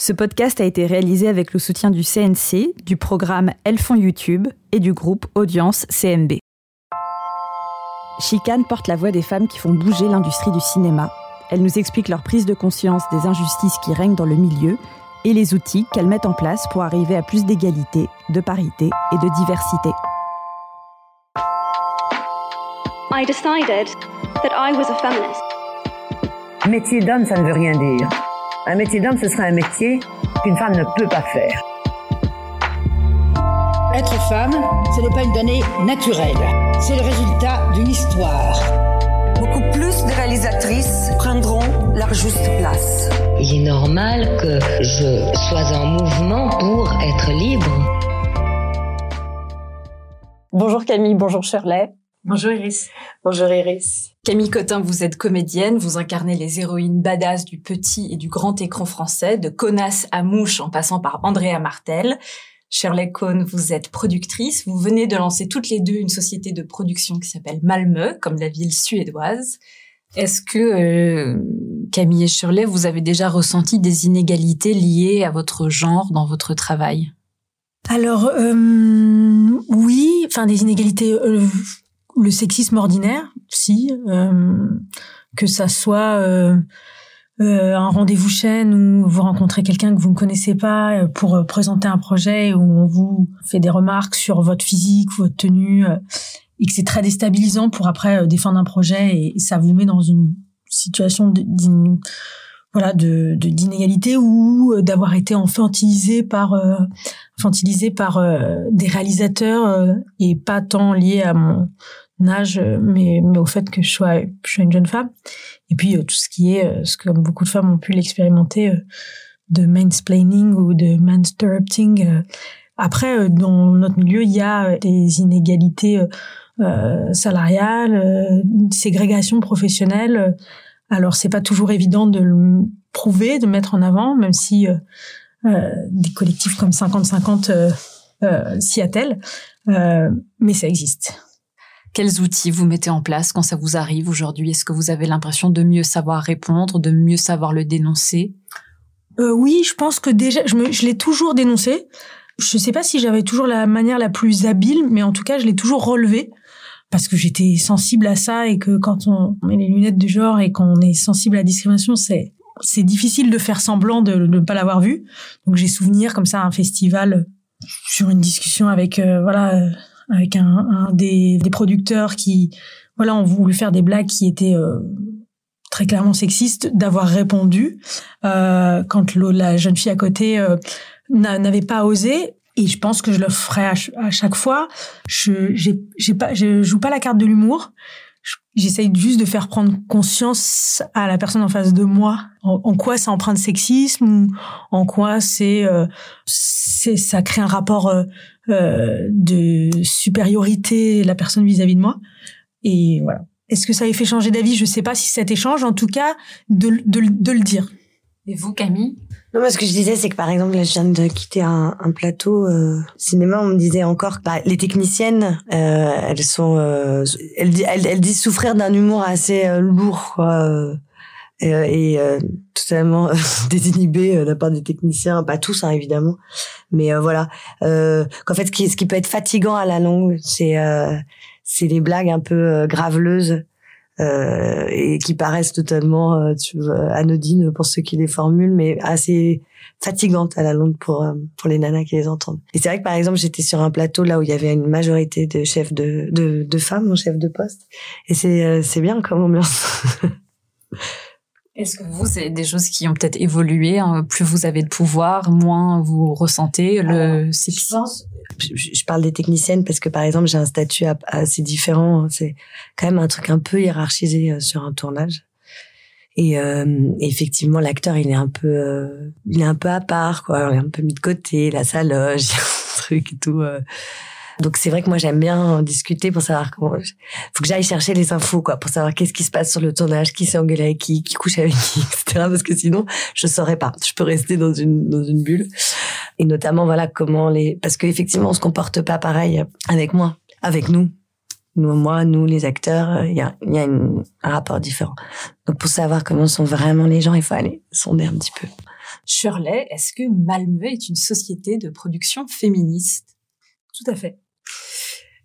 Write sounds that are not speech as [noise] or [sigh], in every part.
Ce podcast a été réalisé avec le soutien du CNC, du programme Elles font YouTube et du groupe Audience CMB. Chicane porte la voix des femmes qui font bouger l'industrie du cinéma. Elles nous expliquent leur prise de conscience des injustices qui règnent dans le milieu et les outils qu'elles mettent en place pour arriver à plus d'égalité, de parité et de diversité. I decided that I was a feminist. Métier d'homme, ça ne veut rien dire. Un métier d'homme, ce serait un métier qu'une femme ne peut pas faire. Être femme, ce n'est pas une donnée naturelle. C'est le résultat d'une histoire. Beaucoup plus de réalisatrices prendront leur juste place. Il est normal que je sois en mouvement pour être libre. Bonjour Camille, bonjour Shirley. Bonjour Iris. Bonjour Iris. Camille Cotin, vous êtes comédienne, vous incarnez les héroïnes badass du petit et du grand écran français, de Connasse à Mouche en passant par Andrea Martel. Shirley Cohn, vous êtes productrice, vous venez de lancer toutes les deux une société de production qui s'appelle Malmö, comme la ville suédoise. Est-ce que euh, Camille et Shirley, vous avez déjà ressenti des inégalités liées à votre genre dans votre travail? Alors euh, oui, enfin des inégalités euh, le sexisme ordinaire, si, euh, que ça soit euh, euh, un rendez-vous chaîne où vous rencontrez quelqu'un que vous ne connaissez pas pour présenter un projet où on vous fait des remarques sur votre physique, votre tenue, et que c'est très déstabilisant pour après défendre un projet et, ça vous met dans une situation de, voilà de d'inégalité ou d'avoir été infantilisé par infantilisé par des réalisateurs et pas tant lié à mon âge, euh, mais, mais au fait que je sois, je sois une jeune femme. Et puis euh, tout ce qui est, euh, ce que beaucoup de femmes ont pu l'expérimenter, de mansplaining ou de mansturpting. Après, dans notre milieu, il y a des inégalités euh, salariales, une ségrégation professionnelle. Alors, c'est pas toujours évident de le prouver, de mettre en avant, même si euh, des collectifs comme 50-50 euh, s'y attellent, mais ça existe. Quels outils vous mettez en place quand ça vous arrive aujourd'hui? Est-ce que vous avez l'impression de mieux savoir répondre, de mieux savoir le dénoncer? Euh, Oui, je pense que déjà, je, je l'ai toujours dénoncé. Je ne sais pas si j'avais toujours la manière la plus habile, mais en tout cas, je l'ai toujours relevé parce que j'étais sensible à ça et que quand on met les lunettes du genre et qu'on est sensible à la discrimination, c'est c'est difficile de faire semblant de ne pas l'avoir vu. Donc j'ai souvenir comme ça à un festival sur une discussion avec euh, voilà avec un, un des, des, producteurs qui, voilà, ont voulu faire des blagues qui étaient euh, très clairement sexistes, d'avoir répondu euh, quand la jeune fille à côté euh, n'avait pas osé. Et je pense que je le ferai à, chaque fois. Je joue pas la carte de l'humour. J'essaye juste de faire prendre conscience à la personne en face de moi. En, quoi ça emprunte sexisme ou en quoi euh, c'est ça crée un rapport euh, euh, de supériorité la personne vis-à-vis de moi. Et voilà. Est-ce que ça a fait changer d'avis? Je sais pas si cet échange en tout cas de le dire et vous Camille? Non, moi, ce que je disais, c'est que par exemple, là, je viens de quitter un, plateau euh, cinéma. On me disait encore que bah, les techniciennes, euh, elles sont, euh, elles, elles, elles, disent souffrir d'un humour assez euh, lourd, quoi, et totalement [laughs] désinhibé de la part des techniciens. Pas tous, hein, évidemment, mais voilà. qu'en fait, ce qui, ce qui peut être fatigant à la longue, c'est c'est les blagues un peu graveleuses euh, et qui paraissent totalement euh, tu vois, anodines pour ceux qui les formulent, mais assez fatigantes à la longue pour euh, pour les nanas qui les entendent. Et c'est vrai que par exemple j'étais sur un plateau là où il y avait une majorité de chefs de de, de femmes en chef de poste, et c'est c'est bien comme ambiance. Est-ce que vous, c'est des choses qui ont peut-être évolué hein, Plus vous avez de pouvoir, moins vous ressentez le sexisme? je, parle des techniciennes parce que par exemple j'ai un statut assez différent. C'est quand même un truc un peu hiérarchisé euh, sur un tournage. Et euh, effectivement, l'acteur, il est un peu, euh, il est un peu à part, quoi. Il est un peu mis de côté, la saloge, [laughs] truc et tout. Euh. Donc c'est vrai que moi j'aime bien discuter pour savoir comment. Faut que j'aille chercher les infos quoi, pour savoir qu'est-ce qui se passe sur le tournage, qui s'est engueulé avec qui, qui couche avec qui, [laughs] etc. Parce que sinon je saurais pas. Je peux rester dans une dans une bulle. Et notamment voilà comment les parce qu'effectivement on se comporte pas pareil avec moi, avec nous. Nous, moi, nous, les acteurs, il y a, y a un rapport différent. Donc, pour savoir comment sont vraiment les gens, il faut aller sonder un petit peu Shirley, est-ce que Malmö est une société de production féministe? Tout à fait.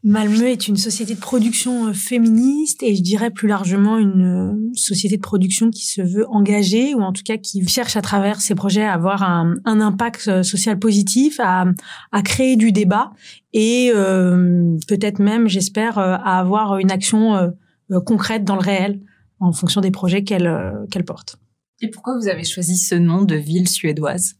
Malmö est une société de production euh, féministe et je dirais plus largement une euh, société de production qui se veut engagée ou en tout cas qui cherche à travers ses projets à avoir un, impact euh, social positif, à, créer du débat et peut-être même, j'espère, à avoir une action concrète dans le réel en fonction des projets qu'elle qu'elle porte. Et pourquoi vous avez choisi ce nom de ville suédoise?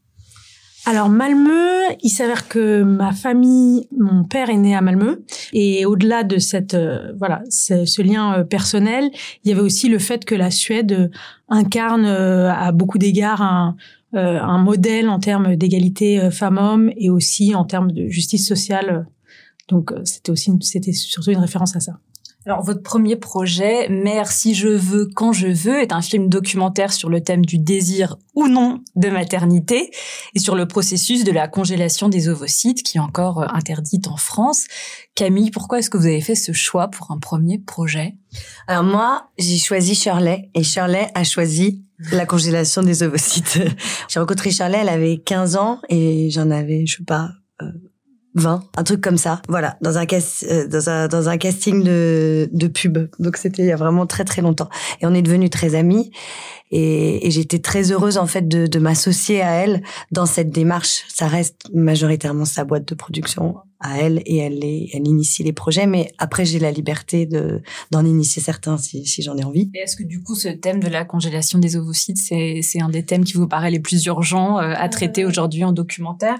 Alors Malmö, il s'avère que ma famille, mon père est né à Malmö et au-delà de cette euh, voilà ce, lien euh, personnel, il y avait aussi le fait que la Suède euh, incarne à beaucoup d'égards un, un modèle en termes d'égalité femmes-hommes et aussi en termes de justice sociale. Donc c'était aussi c'était surtout une référence à ça. Alors, votre premier projet, Mère si je veux, quand je veux, est un film documentaire sur le thème du désir ou non de maternité et sur le processus de la congélation des ovocytes qui est encore euh, interdite en France. Camille, pourquoi est-ce que vous avez fait ce choix pour un premier projet? Alors moi, j'ai choisi Shirley et Shirley a choisi la congélation des ovocytes. [laughs] j'ai rencontré Shirley, elle avait 15 ans et j'en avais, je sais pas, euh, 20, un truc comme ça. Voilà, dans un euh, dans un dans un casting de de pub. Donc c'était il y a vraiment très très longtemps. Et on est devenus très amis. Et, et j'étais très heureuse en fait de, de m'associer à elle dans cette démarche. Ça reste majoritairement sa boîte de production à elle et elle est, elle initie les projets. Mais après j'ai la liberté de d'en initier certains si, si j'en ai envie. Et est-ce que du coup ce thème de la congélation des ovocytes c'est c'est un des thèmes qui vous paraît les plus urgents euh, à traiter aujourd'hui en documentaire?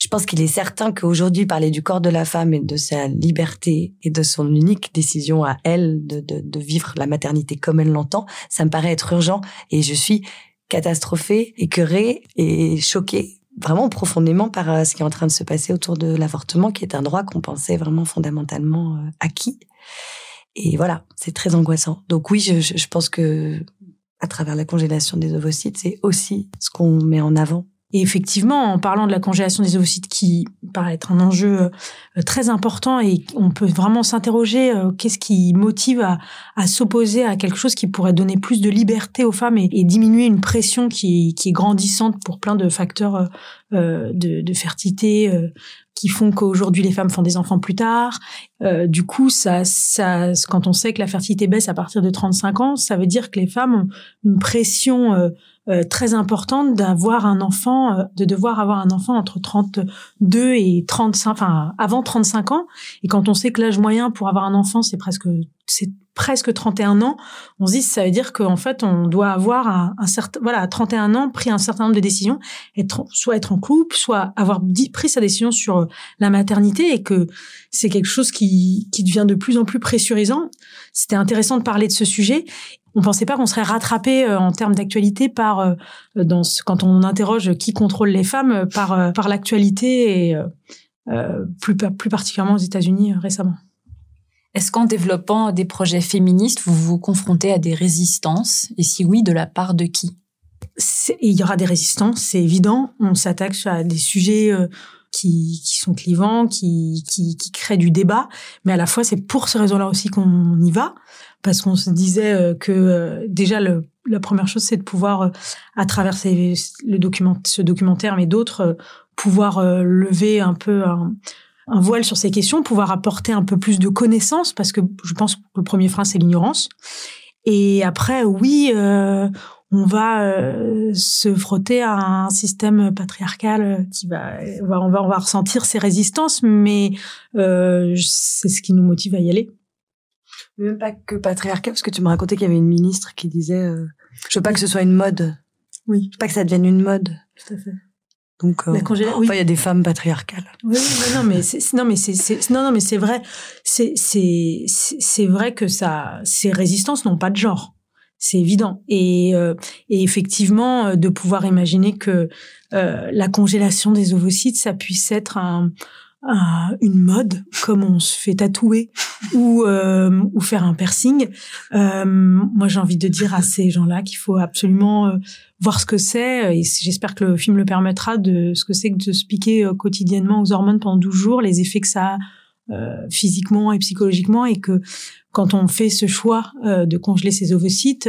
Je pense qu'il est certain qu'aujourd'hui, parler du corps de la femme et de sa liberté et de son unique décision à elle de, de, de vivre la maternité comme elle l'entend, ça me paraît être urgent et je suis catastrophée, écœurée et choquée vraiment profondément par euh, ce qui est en train de se passer autour de l'avortement, qui est un droit qu'on pensait vraiment fondamentalement euh, acquis. Et voilà, c'est très angoissant. Donc oui, je, je pense que à travers la congélation des ovocytes, c'est aussi ce qu'on met en avant et effectivement, en parlant de la congélation des ovocytes, qui paraît être un enjeu euh, très important, et on peut vraiment s'interroger euh, qu'est-ce qui motive à, s'opposer à quelque chose qui pourrait donner plus de liberté aux femmes et, diminuer une pression qui, est grandissante pour plein de facteurs euh, de, fertilité qui font qu'aujourd'hui les femmes font des enfants plus tard. Du coup, ça, quand on sait que la fertilité baisse à partir de 35 ans, ça veut dire que les femmes ont une pression euh, très importante d'avoir un enfant, euh, de devoir avoir un enfant entre 32 et 35, enfin avant 35 ans. Et quand on sait que l'âge moyen pour avoir un enfant, c'est presque c'est presque 31 ans, on se dit ça veut dire qu'en fait on doit avoir un, un, certain voilà à 31 ans pris un certain nombre de décisions, être soit être en couple, soit avoir dit, pris sa décision sur la maternité et que c'est quelque chose qui qui devient de plus en plus pressurisant. C'était intéressant de parler de ce sujet on pensait pas qu'on serait rattrapé euh, en termes d'actualité par euh, dans ce, quand on interroge qui contrôle les femmes euh, par par l'actualité et plus plus particulièrement aux États-Unis récemment. Est-ce qu'en développant des projets féministes, vous vous confrontez à des résistances? Et si oui, de la part de qui? Il y aura des résistances, c'est évident. On s'attaque à des sujets qui, qui sont clivants, qui, qui, qui créent du débat, mais à la fois c'est pour ces raisons-là aussi qu'on y va. Parce qu'on se disait euh, que euh, déjà le, la première chose c'est de pouvoir euh, à travers ces, le document ce documentaire mais d'autres pouvoir lever un peu un, un, voile sur ces questions pouvoir apporter un peu plus de connaissances parce que je pense que le premier frein c'est l'ignorance. Et après oui on va se frotter à un système patriarcal qui va, on va, on va, ressentir ces résistances, mais euh, c'est ce qui nous motive à y aller même pas que patriarcat, parce que tu me racontais qu'il y avait une ministre qui disait euh, Je veux pas que ce soit une mode. Oui. Je veux pas que ça devienne une mode. Tout à fait. Donc, euh, oui. il y a des femmes patriarcales. Oui, oui non, mais c'est, non, mais c'est, non, non, mais c'est vrai. C'est, c'est, c'est vrai que ça, ces résistances n'ont pas de genre. C'est évident. Et, euh, et effectivement, euh, de pouvoir imaginer que euh, la congélation des ovocytes, ça puisse être un, une mode, comme on se fait tatouer [laughs] ou euh, ou faire un piercing. Euh, moi, j'ai envie de dire à ces gens-là qu'il faut absolument euh, voir ce que c'est, et j'espère que le film le permettra de ce que c'est que de se piquer quotidiennement aux hormones pendant 12 jours, les effets que ça a euh, physiquement et psychologiquement, et que quand on fait ce choix de congeler ses ovocytes,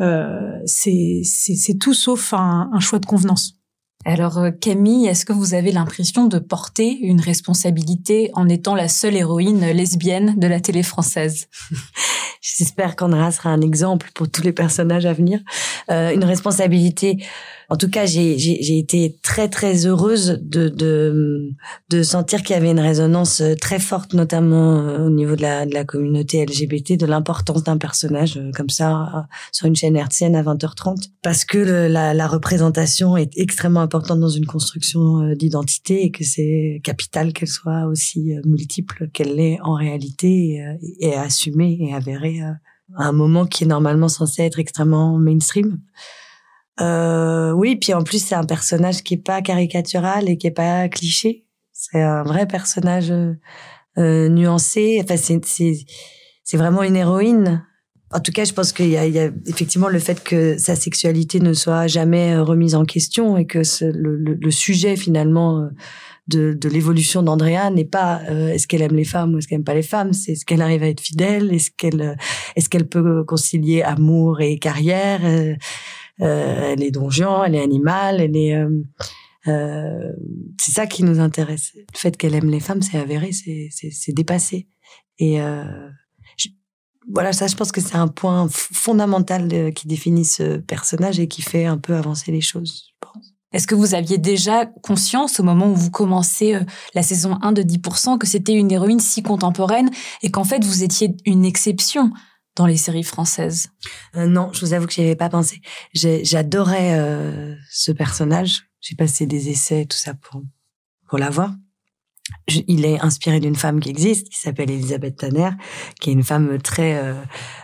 euh, c'est c'est tout sauf un, un choix de convenance. Alors euh, Camille, est-ce que vous avez l'impression de porter une responsabilité en étant la seule héroïne lesbienne de la télé française? [laughs] J'espère qu'Andrea sera un exemple pour tous les personnages à venir. Euh, une responsabilité en tout cas, j'ai été très très heureuse de de, de sentir qu'il y avait une résonance euh, très forte, notamment euh, au niveau de la, de la communauté LGBT, de l'importance d'un personnage euh, comme ça sur une chaîne hertzienne à 20h30, parce que la, la, représentation est extrêmement importante dans une construction d'identité et que c'est capital qu'elle soit aussi multiple qu'elle l'est en réalité et, et assumée et avérée à un moment qui est normalement censé être extrêmement mainstream. Euh, oui, puis en plus c'est un personnage qui est pas caricatural et qui est pas cliché. C'est un vrai personnage euh, euh nuancé. Enfin, c'est vraiment une héroïne. En tout cas, je pense qu'il y y a effectivement le fait que sa sexualité ne soit jamais euh, remise en question et que le, sujet finalement euh, de, de l'évolution d'Andrea n'est pas est-ce qu'elle aime les femmes ou est-ce qu'elle aime pas les femmes, c'est est-ce qu'elle arrive à être fidèle, est-ce qu'elle est-ce qu'elle peut concilier amour et carrière? Euh, elle est donjon, elle est animale, elle est euh, euh, c'est ça qui nous intéresse. Le fait qu'elle aime les femmes, c'est avéré, c'est dépassé. Et voilà, ça, je pense que c'est un point fondamental qui définit ce personnage et qui fait un peu avancer les choses, je pense. Est-ce que vous aviez déjà conscience au moment où vous commencez la saison 1 de 10% que c'était une héroïne si contemporaine et qu'en fait vous étiez une exception? Dans les séries françaises? Euh, Non, je vous avoue que j'y avais pas pensé. J'adorais euh, ce personnage. J'ai passé des essais, tout ça pour pour l'avoir. Il est inspiré d'une femme qui existe, qui s'appelle Elisabeth Tanner, qui est une femme très euh,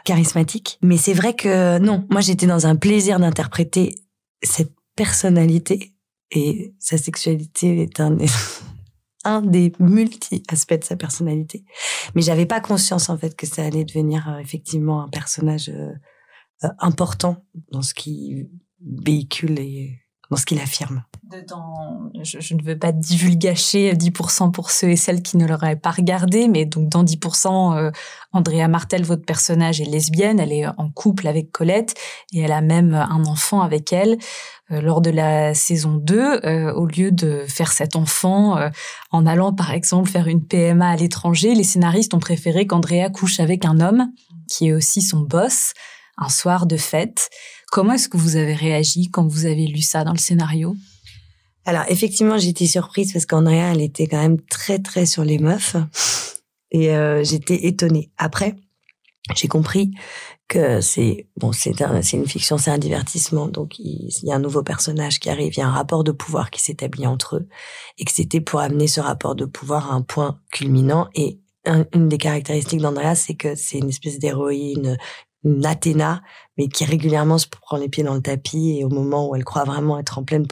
charismatique. Mais c'est vrai que non, moi j'étais dans un plaisir d'interpréter cette personnalité et sa sexualité est un [laughs] un des multi-aspects de sa personnalité. Mais j'avais pas conscience, en fait, que ça allait devenir euh, effectivement un personnage euh, euh, important dans ce qu'il véhicule et dans ce qu'il affirme. Dans, je, ne veux pas divulgacher 10% pour ceux et celles qui ne l'auraient pas regardé, mais donc dans 10%, euh, Andrea Martel, votre personnage, est lesbienne, elle est en couple avec Colette et elle a même un enfant avec elle. Euh, lors de la saison 2, euh, au lieu de faire cet enfant en allant par exemple faire une PMA à l'étranger, les scénaristes ont préféré qu'Andrea couche avec un homme qui est aussi son boss un soir de fête. Comment est-ce que vous avez réagi quand vous avez lu ça dans le scénario? Alors effectivement, j'étais surprise parce qu'Andrea, elle était quand même très très sur les meufs. Et euh, j'étais étonnée. Après, j'ai compris que c'est bon, c'est c'est une fiction, c'est un divertissement, donc il, y a un nouveau personnage qui arrive, il y a un rapport de pouvoir qui s'établit entre eux. Et que c'était pour amener ce rapport de pouvoir à un point culminant. Et une des caractéristiques d'Andrea, c'est que c'est une espèce d'héroïne une Athéna, mais qui régulièrement se prend les pieds dans le tapis et au moment où elle croit vraiment être en pleine,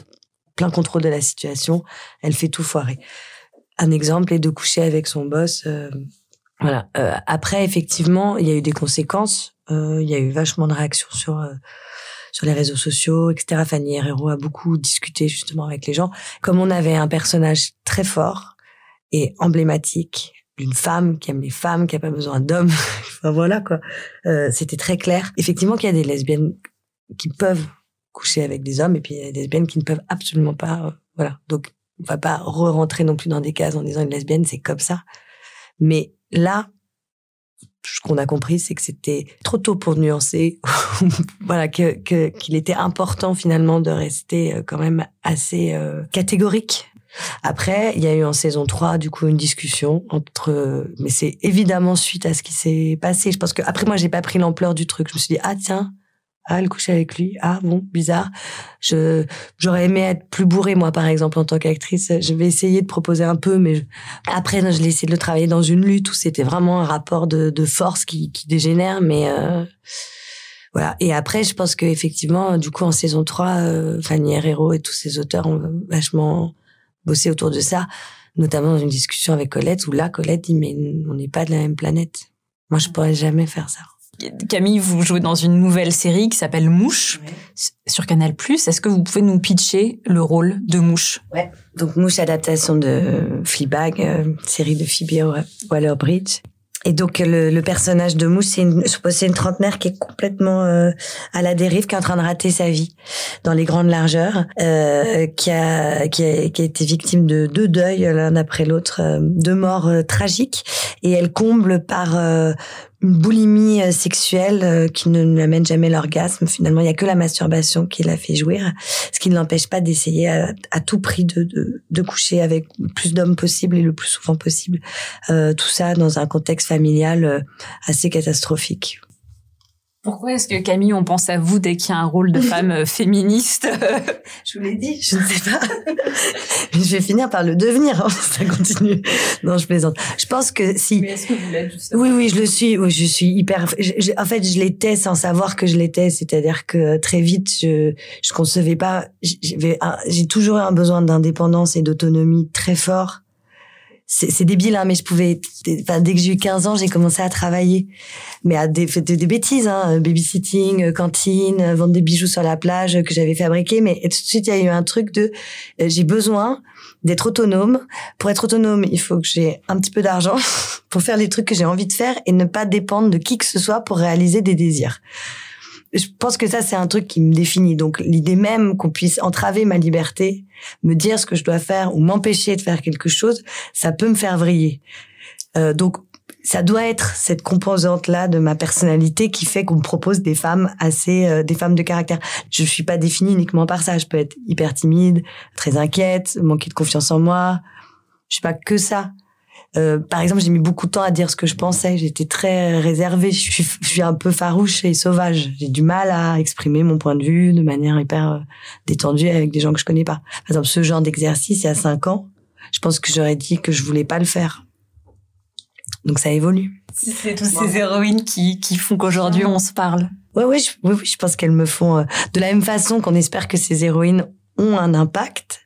plein contrôle de la situation, elle fait tout foirer. Un exemple est de coucher avec son boss. Euh, voilà. Euh, après, effectivement, il y a eu des conséquences. Euh, il y a eu vachement de réactions sur sur les réseaux sociaux, etc. Fanny Herrero a beaucoup discuté justement avec les gens. Comme on avait un personnage très fort et emblématique, d'une femme qui aime les femmes, qui a pas besoin d'hommes. [laughs] enfin voilà quoi. Euh, C'était très clair. Effectivement qu'il y a des lesbiennes qui peuvent coucher avec des hommes et puis il y a des lesbiennes qui ne peuvent absolument pas. Euh, voilà. Donc on va pas re-rentrer non plus dans des cases en disant une lesbienne c'est comme ça. Mais là, ce qu'on a compris, c'est que c'était trop tôt pour nuancer. [laughs] voilà, que qu'il était important finalement de rester euh, quand même assez euh, catégorique après, il y a eu en saison 3, du coup, une discussion entre, mais c'est évidemment suite à ce qui s'est passé. Je pense que après, moi, j'ai pas pris l'ampleur du truc. Je me suis dit, ah, tiens, ah, elle couche avec lui. Ah, bon, bizarre. Je, j'aurais aimé être plus bourrée, moi, par exemple, en tant qu'actrice. Je vais essayer de proposer un peu, mais après, je l'ai essayé de le travailler dans une lutte où c'était vraiment un rapport de, force qui, dégénère, mais, euh, voilà. Et après, je pense que effectivement, du coup, en saison 3, euh, Fanny Herrero et tous ces auteurs ont vachement bosser autour de ça, notamment dans une discussion avec Colette où là, Colette dit mais on n'est pas de la même planète. Moi, je pourrais jamais faire ça. Camille, vous jouez dans une nouvelle série qui s'appelle Mouche sur Canal+. Est-ce que vous pouvez nous pitcher le rôle de Mouche? Ouais. Donc Mouche, adaptation de Fleabag, euh, série de Phoebe Waller-Bridge. Et donc le, le, personnage de Mousse, c'est une, une trentenaire qui est complètement euh, à la dérive, qui est en train de rater sa vie dans les grandes largeurs, euh, qui, a, qui, a, qui a été victime de deux deuils l'un après l'autre, euh, deux morts euh, tragiques, et elle comble par une boulimie euh, sexuelle euh, qui ne l'amène jamais l'orgasme. Finalement, il y a que la masturbation qui la fait jouir, ce qui ne l'empêche pas d'essayer à, tout prix de, de, de, coucher avec le plus d'hommes possible et le plus souvent possible. Euh, tout ça dans un contexte familial euh, assez catastrophique. Pourquoi est-ce que Camille, on pense à vous dès qu'il y a un rôle de femme euh, féministe [laughs] Je vous l'ai dit, je ne sais pas. je vais finir par le devenir. Hein, [laughs] ça continue. Non, je plaisante. Je pense que si. Mais est-ce que vous l'êtes Oui, oui, je le suis. Oui, je suis hyper. en fait, je l'étais sans savoir que je l'étais. C'est-à-dire que très vite, je je concevais pas. J'ai toujours eu un besoin d'indépendance et d'autonomie très fort c'est débile hein, mais je pouvais enfin dès que j'ai eu 15 ans j'ai commencé à travailler. Mais à des des, bêtises hein, babysitting euh, cantine euh, vendre des bijoux sur la plage que j'avais fabriqué. Mais tout de suite il y a eu un truc de euh, j'ai besoin d'être autonome. Pour être autonome il faut que j'ai un petit peu d'argent [laughs] pour faire les trucs que j'ai envie de faire et ne pas dépendre de qui que ce soit pour réaliser des désirs je pense que ça, c'est un truc qui me définit. Donc, l'idée même qu'on puisse entraver ma liberté, me dire ce que je dois faire ou m'empêcher de faire quelque chose, ça peut me faire vriller. Euh, donc, ça doit être cette composante-là de ma personnalité qui fait qu'on me propose des femmes assez, euh, des femmes de caractère. Je suis pas définie uniquement par ça. Je peux être hyper timide, très inquiète, manquer de confiance en moi. Je suis pas que ça. Euh, par exemple, j'ai mis beaucoup de temps à dire ce que je pensais. J'étais très réservée. Je suis, je suis un peu farouche et sauvage. J'ai du mal à exprimer mon point de vue de manière hyper euh, détendue avec des gens que je connais pas. Par exemple, ce genre d'exercice, il y a cinq ans, je pense que j'aurais dit que je voulais pas le faire. Donc ça évolue. C'est toutes ces héroïnes qui, qui font qu'aujourd'hui on se parle. Ouais, ouais, je, oui, oui, je pense qu'elles me font euh, de la même façon qu'on espère que ces héroïnes ont un impact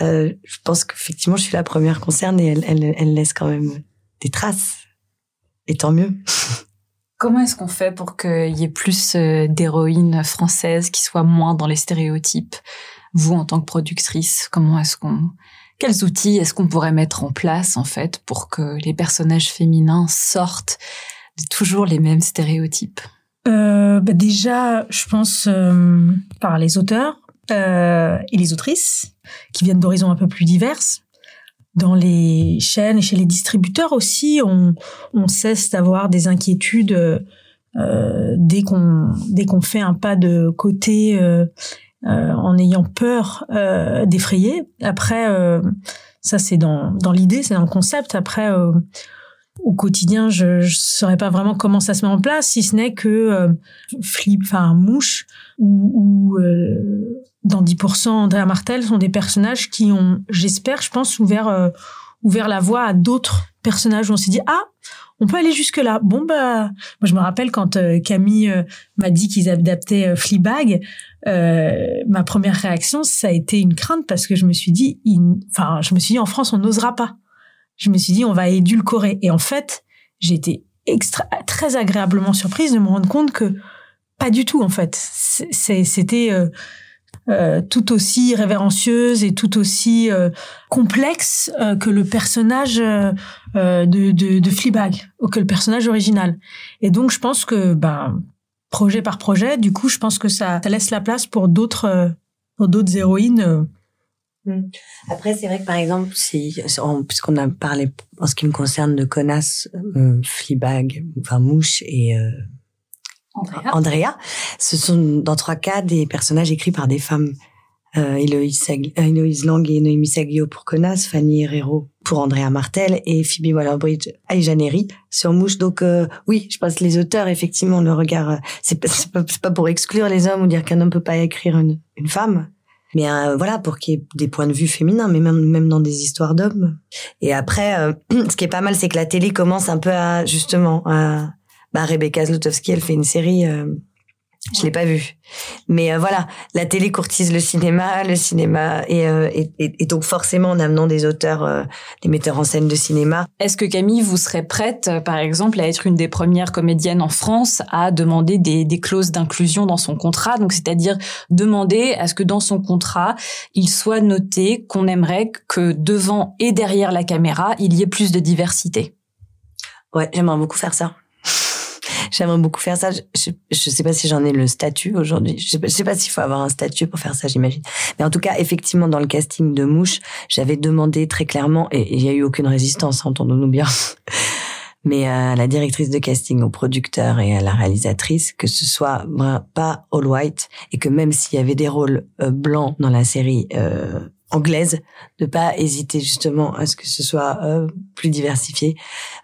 euh, je pense qu'effectivement, je suis la première concernée. Elle, elle, elle laisse quand même des traces. Et tant mieux. [laughs] Comment est-ce qu'on fait pour qu'il y ait plus euh, d'héroïnes françaises qui soient moins dans les stéréotypes? Vous, en tant que productrice, comment est-ce qu'on... Quels outils est-ce qu'on pourrait mettre en place, en fait, pour que les personnages féminins sortent de toujours les mêmes stéréotypes? Euh, bah Déjà, je pense euh, par les auteurs euh, et les autrices qui viennent d'horizons un peu plus diverses. Dans les chaînes et chez les distributeurs aussi, on, on cesse d'avoir des inquiétudes euh, dès qu'on dès qu'on fait un pas de côté euh, en ayant peur d'effrayer. Après, ça c'est dans dans l'idée, c'est dans le concept. Après, au quotidien, je ne saurais pas vraiment comment ça se met en place, si ce n'est que Flip, enfin Mouche ou, ou dans 10%, Andrea Martel sont des personnages qui ont, j'espère, je pense, ouvert, euh, ouvert la voie à d'autres personnages où on s'est dit, ah, on peut aller jusque là. Bon bah, moi je me rappelle quand euh, Camille euh, m'a dit qu'ils adaptaient Fleabag, ma première réaction ça a été une crainte parce que je me suis dit, enfin je me suis dit en France on n'osera pas. Je me suis dit on va édulcorer et en fait j'ai été extra très agréablement surprise de me rendre compte que pas du tout en fait. C'était euh, tout aussi révérencieuse et tout aussi euh, complexe euh, que le personnage de, de, de Fleabag, ou que le personnage original. Et donc, je pense que, ben, projet par projet, du coup, je pense que ça, ça laisse la place pour d'autres, d'autres héroïnes. Hmm. Après, c'est vrai que par exemple, si, puisqu'on a parlé en ce qui me concerne de connasse, Fleabag, enfin Mouche et Andrea. Andrea. Ce sont dans trois cas des personnages écrits par des femmes. Euh, Héloïse, euh, Lang et Noémie Saglio pour Connasse, Fanny Herrero pour Andrea Martel et Phoebe Waller-Bridge Aïjaneri sur Mouche. Donc euh, oui, je pense que les auteurs, effectivement, le regard, euh, c'est pas, pas, pour exclure les hommes ou dire qu'un homme peut pas écrire une, une femme. Mais voilà, pour qu'il y ait des points de vue féminins, mais même, même dans des histoires d'hommes. Et après, [clears throat] ce qui est pas mal, c'est que la télé commence un peu à, justement, à, bah, Rebecca Zlotowski, elle fait une série, euh, je l'ai pas vue. Mais euh, voilà, la télé courtise le cinéma, le cinéma, et, euh, et, et, donc forcément en amenant des auteurs, euh, des metteurs en scène de cinéma. Est-ce que Camille, vous serez prête, par exemple, à être une des premières comédiennes en France à demander des, des clauses d'inclusion dans son contrat? Donc, c'est-à-dire demander à ce que dans son contrat, il soit noté qu'on aimerait que devant et derrière la caméra, il y ait plus de diversité? Ouais, j'aimerais beaucoup faire ça. J'aimerais beaucoup faire ça. Je, je, sais pas si j'en ai le statut aujourd'hui. Je pas, sais pas s'il faut avoir un statut pour faire ça, j'imagine. Mais en tout cas, effectivement, dans le casting de Mouche, j'avais demandé très clairement, et il y a eu aucune résistance, entendons-nous bien. [laughs] Mais à la directrice de casting, au producteur et à la réalisatrice, que ce soit pas all white et que même s'il y avait des rôles euh, blancs dans la série, euh, anglaise, de pas hésiter justement à ce que ce soit euh, plus diversifié.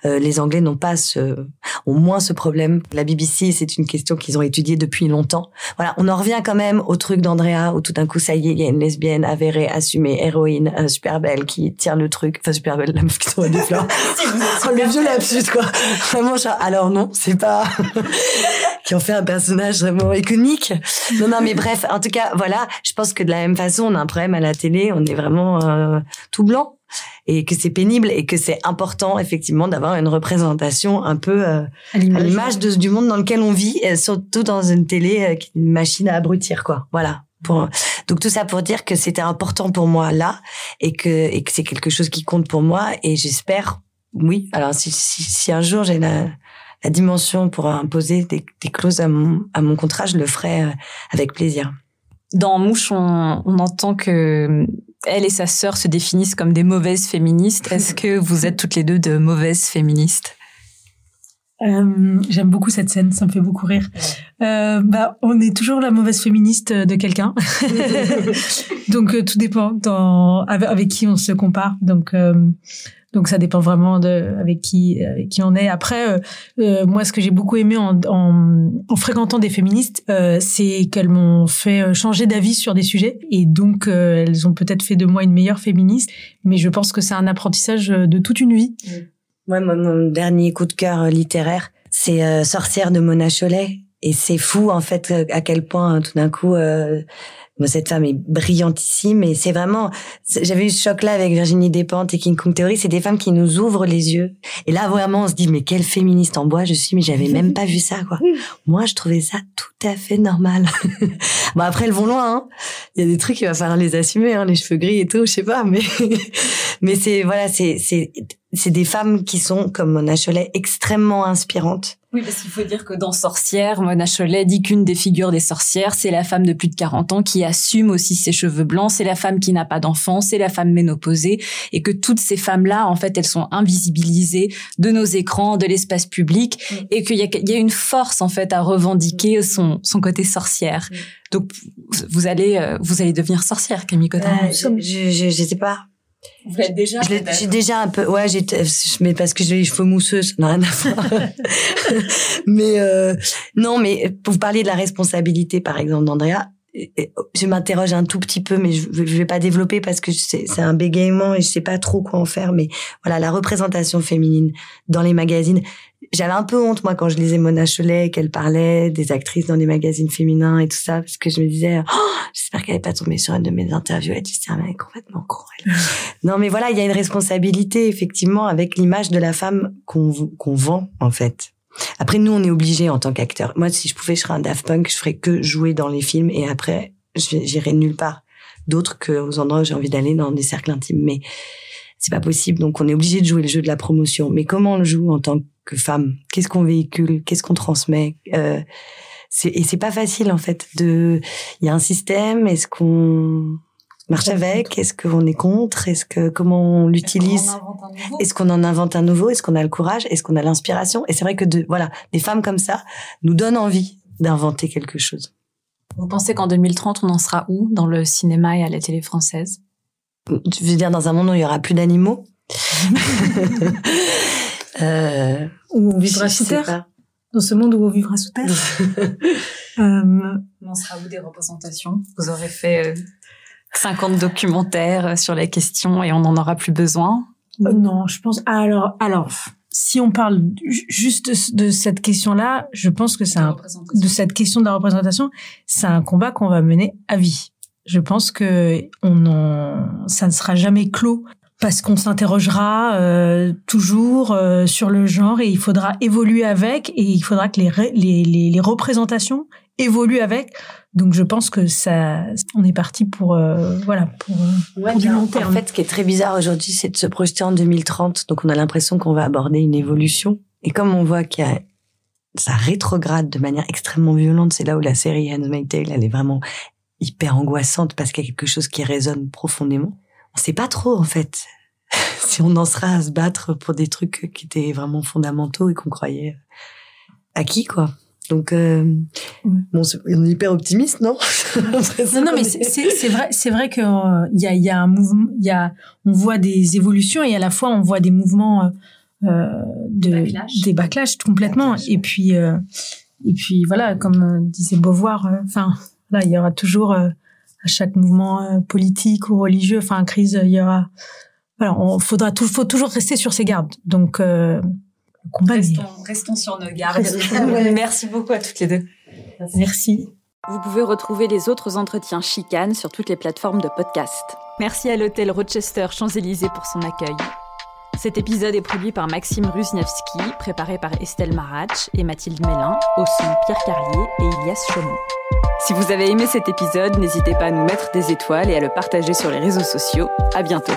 Euh, les Anglais n'ont pas ce, ont moins ce problème. La BBC, c'est une question qu'ils ont étudiée depuis longtemps. Voilà, on en revient quand même au truc d'Andrea où tout d'un coup ça y est, il y a une lesbienne avérée, assumée, héroïne, euh, super belle qui tire le truc, enfin super belle, la meuf qui tombe des fleurs. [laughs] oh, le vieux lapsus quoi. Vraiment, genre, alors non, c'est pas [laughs] qui ont fait un personnage vraiment iconique. Non, non, mais bref, en tout cas, voilà, je pense que de la même façon, on a un problème à la télé on est vraiment euh, tout blanc et que c'est pénible et que c'est important effectivement d'avoir une représentation un peu euh, à l'image du monde dans lequel on vit, surtout dans une télé euh, qui est une machine à abrutir quoi. Voilà. Pour, donc tout ça pour dire que c'était important pour moi là et que et que c'est quelque chose qui compte pour moi et j'espère oui alors si, si, un jour j'ai la, la dimension pour imposer des, des clauses à mon à mon contrat je le ferai avec plaisir dans Mouche, on, on, entend que elle et sa sœur se définissent comme des mauvaises féministes. Est-ce que vous êtes toutes les deux de mauvaises féministes? Euh, J'aime beaucoup cette scène, ça me fait beaucoup rire. Euh, bah, on est toujours la mauvaise féministe de quelqu'un, [laughs] donc euh, tout dépend dans, avec, qui on se compare. Donc donc ça dépend vraiment de avec qui avec qui on est. Après, euh, euh, moi, ce que j'ai beaucoup aimé en, en, en fréquentant des féministes, euh, c'est qu'elles m'ont fait changer d'avis sur des sujets et donc elles ont peut-être fait de moi une meilleure féministe. Mais je pense que c'est un apprentissage de toute une vie. Moi, mon dernier coup de cœur littéraire, c'est Sorcière de Mona Cholet. Et c'est fou en fait à quel point tout d'un coup cette femme est brillantissime et c'est vraiment, j'avais eu ce choc-là avec Virginie Despentes et King Kong Theory, c'est des femmes qui nous ouvrent les yeux. Et là, vraiment, on se dit, mais quelle féministe en bois je suis, mais j'avais même pas vu ça, quoi. [laughs] Moi, je trouvais ça tout à fait normal. [laughs] bon, après, elles vont loin, hein. Il y a des trucs, il va falloir les assumer, hein, les cheveux gris et tout, je sais pas, mais, [laughs] mais c'est, voilà, c'est, c'est, c'est des femmes qui sont, comme Mona Cholet, extrêmement inspirantes oui, parce qu'il faut dire que dans Sorcière, Mona Cholet dit qu'une des figures des sorcières, c'est la femme de plus de 40 ans qui assume aussi ses cheveux blancs, c'est la femme qui n'a pas d'enfant, c'est la femme ménopausée, et que toutes ces femmes-là, en fait, elles sont invisibilisées de nos écrans, de l'espace public, mm. et qu'il y a, y a une force, en fait, à revendiquer son, son côté sorcière. Mm. Donc, vous allez, euh, vous allez devenir sorcière, Camille Cotin. Euh, je, je, je sais pas. Vous l'êtes déjà J'ai déjà un peu, ouais, j'ai, mais parce que j'ai les cheveux mousseux, ça n'a rien à voir. [laughs] mais euh, non, mais pour vous parler de la responsabilité, par exemple, d'Andrea, je m'interroge un tout petit peu, mais je, je vais pas développer parce que c'est un bégaiement et je sais pas trop quoi en faire. Mais voilà, la représentation féminine dans les magazines, j'avais un peu honte moi quand je lisais Mona Cholet qu'elle parlait des actrices dans des magazines féminins et tout ça parce que je me disais oh, j'espère qu'elle n'est pas tombée sur une de mes interviews elle dit elle est complètement con [laughs] non mais voilà il y a une responsabilité effectivement avec l'image de la femme qu'on qu'on vend en fait. Après nous on est obligé en tant qu'acteur moi si je pouvais je serais un Daft Punk je ferais que jouer dans les films et après j'irais nulle part d'autres que aux endroits où j'ai envie d'aller dans des cercles intimes. Mais c'est pas possible. Donc on est obligé de jouer le jeu de la promotion. Mais comment on le joue en tant que femme? Qu'est-ce qu'on véhicule? Qu'est-ce qu'on transmet? Euh, Et c'est pas facile en fait. De, il y a un système. Est-ce qu'on marche avec? Est-ce qu'on est contre? Est-ce que comment on l'utilise? Est-ce qu'on en invente un nouveau? Est-ce qu'on a le courage? Est-ce qu'on a l'inspiration? Et c'est vrai que de voilà, des femmes comme ça nous donnent envie d'inventer quelque chose. Vous pensez qu'en 2030 on en sera où dans le cinéma et à la télé française? Tu veux dire dans un monde où il y aura plus d'animaux. [laughs] Euh, où on vivra sous terre. Dans ce monde où on vivra sous terre. [laughs] Euh, On sera où des représentations. Vous aurez fait 50 euh, documentaires euh, sur la question et on n'en aura plus besoin. Non, je pense... Alors, alors si on parle juste de, cette question-là, je pense que c'est de cette question de la représentation, c'est un combat qu'on va mener à vie. Je pense que on en, ça ne sera jamais clos parce qu'on s'interrogera euh, toujours euh, sur le genre et il faudra évoluer avec et il faudra que les, les, les, les représentations évoluent avec. Donc je pense que ça, on est parti pour euh, voilà pour, pour du long terme. En fait, ce qui est très bizarre aujourd'hui, c'est de se projeter en 2030. Donc on a l'impression qu'on va aborder une évolution Et comme on voit qu'il y a ça rétrograde de manière extrêmement violente, c'est là où la série Handmaid's Tale, elle est vraiment hyper angoissante parce qu'il y a quelque chose qui résonne profondément. On sait pas trop, en fait, [laughs] si on en sera à se battre pour des trucs qui étaient vraiment fondamentaux et qu'on croyait acquis, quoi. Donc, euh, bon, on est hyper optimiste, non? [laughs] Non, non, mais c'est vrai, c'est vrai que euh, il y, a, y a un mouvement, il y a, on voit des évolutions et à la fois on voit des mouvements euh, euh de Backlash. des backlash complètement. Et puis, euh, et puis voilà, comme euh, disait Beauvoir, enfin là, il y aura toujours à chaque mouvement politique ou religieux, enfin crise, il y aura. Voilà, on faudra tout, faut toujours rester sur ses gardes. Donc Restons, restons, sur nos gardes. [laughs] Merci beaucoup à toutes les deux. Merci. Vous pouvez retrouver les autres entretiens chicanes sur toutes les plateformes de podcast. Merci à l'hôtel Rochester Champs-Élysées pour son accueil. Cet épisode est produit par Maxime Rusniewski, préparé par Estelle Marach et Mathilde Mélin, au son Pierre Carlier et Ilias Chaumont. Si vous avez aimé cet épisode, n'hésitez pas à nous mettre des étoiles et à le partager sur les réseaux sociaux. À bientôt.